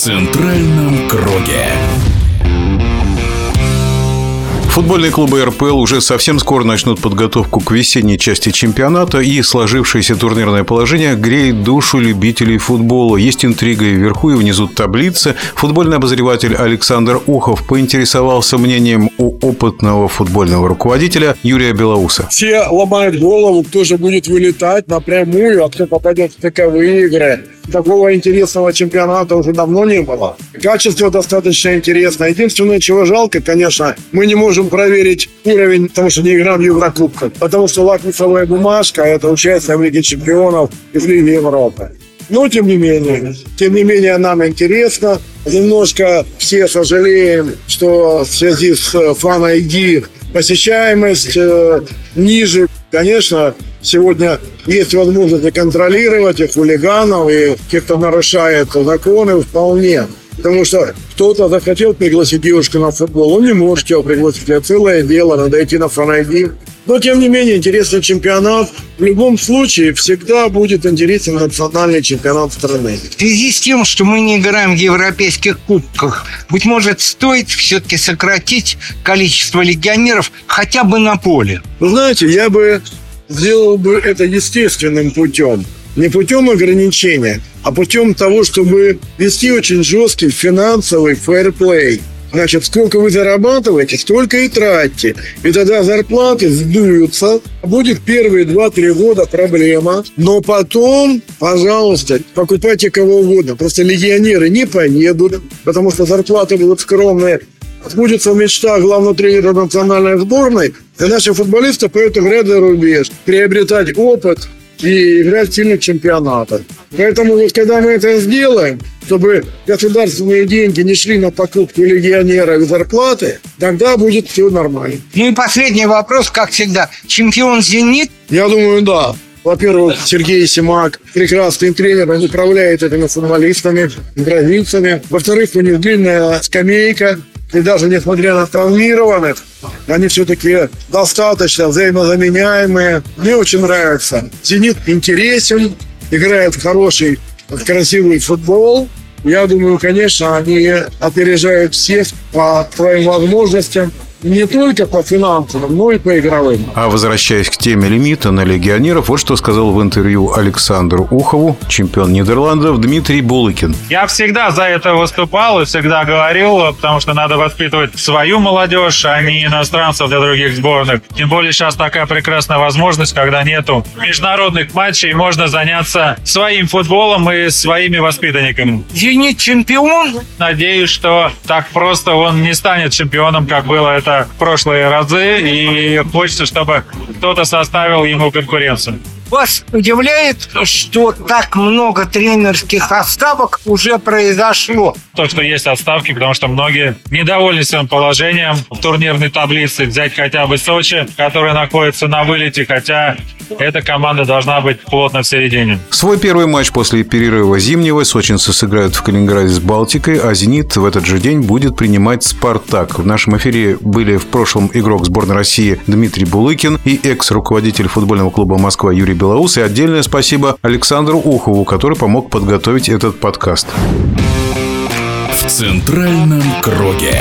центральном круге. Футбольные клубы РПЛ уже совсем скоро начнут подготовку к весенней части чемпионата, и сложившееся турнирное положение греет душу любителей футбола. Есть интрига и вверху, и внизу таблицы. Футбольный обозреватель Александр Ухов поинтересовался мнением у опытного футбольного руководителя Юрия Белоуса. Все ломают голову, кто же будет вылетать напрямую, а кто попадет в таковые игры такого интересного чемпионата уже давно не было. Качество достаточно интересное. Единственное, чего жалко, конечно, мы не можем проверить уровень, потому что не играем в Еврокубках. Потому что лакмусовая бумажка – это участие в Лиге чемпионов и в Лиге Европы. Но тем не менее, тем не менее нам интересно. Немножко все сожалеем, что в связи с фан посещаемость э, ниже. Конечно, сегодня есть возможность контролировать и хулиганов, и тех, кто нарушает законы, вполне. Потому что кто-то захотел пригласить девушку на футбол, он не может его пригласить. Это целое дело, надо идти на фанайди. Но, тем не менее, интересный чемпионат. В любом случае, всегда будет интересен национальный чемпионат страны. В связи с тем, что мы не играем в европейских кубках, быть может, стоит все-таки сократить количество легионеров хотя бы на поле? Вы знаете, я бы сделал бы это естественным путем. Не путем ограничения, а путем того, чтобы вести очень жесткий финансовый фэрплей. Значит, сколько вы зарабатываете, столько и тратьте. И тогда зарплаты сдуются. Будет первые 2-3 года проблема. Но потом, пожалуйста, покупайте кого угодно. Просто легионеры не поедут, потому что зарплаты будут скромные сбудется мечта главного тренера национальной сборной, и наши футболисты поедут играть за рубеж, приобретать опыт и играть в сильных чемпионатах. Поэтому вот когда мы это сделаем, чтобы государственные деньги не шли на покупку легионеров и зарплаты, тогда будет все нормально. Ну и последний вопрос, как всегда. Чемпион «Зенит»? Я думаю, да. Во-первых, Сергей Симак прекрасный тренер, он управляет этими футболистами, бразильцами. Во-вторых, у них длинная скамейка, и даже несмотря на травмированных, они все-таки достаточно взаимозаменяемые. Мне очень нравится. «Зенит» интересен, играет хороший, красивый футбол. Я думаю, конечно, они опережают всех по своим возможностям не только по финансовым, но и по игровым. А возвращаясь к теме лимита на легионеров, вот что сказал в интервью Александру Ухову чемпион Нидерландов Дмитрий Булыкин. Я всегда за это выступал и всегда говорил, потому что надо воспитывать свою молодежь, а не иностранцев для других сборных. Тем более сейчас такая прекрасная возможность, когда нету международных матчей, можно заняться своим футболом и своими воспитанниками. «Зенит» чемпион? Надеюсь, что так просто он не станет чемпионом, как было это прошлые разы, и хочется, чтобы кто-то составил ему конкуренцию. Вас удивляет, что так много тренерских отставок уже произошло? То, что есть отставки, потому что многие недовольны своим положением в турнирной таблице. Взять хотя бы Сочи, который находится на вылете, хотя эта команда должна быть плотно в середине. Свой первый матч после перерыва зимнего сочинцы сыграют в Калининграде с Балтикой, а «Зенит» в этот же день будет принимать «Спартак». В нашем эфире были в прошлом игрок сборной России Дмитрий Булыкин и экс-руководитель футбольного клуба «Москва» Юрий Белоус. И отдельное спасибо Александру Ухову, который помог подготовить этот подкаст. В центральном круге.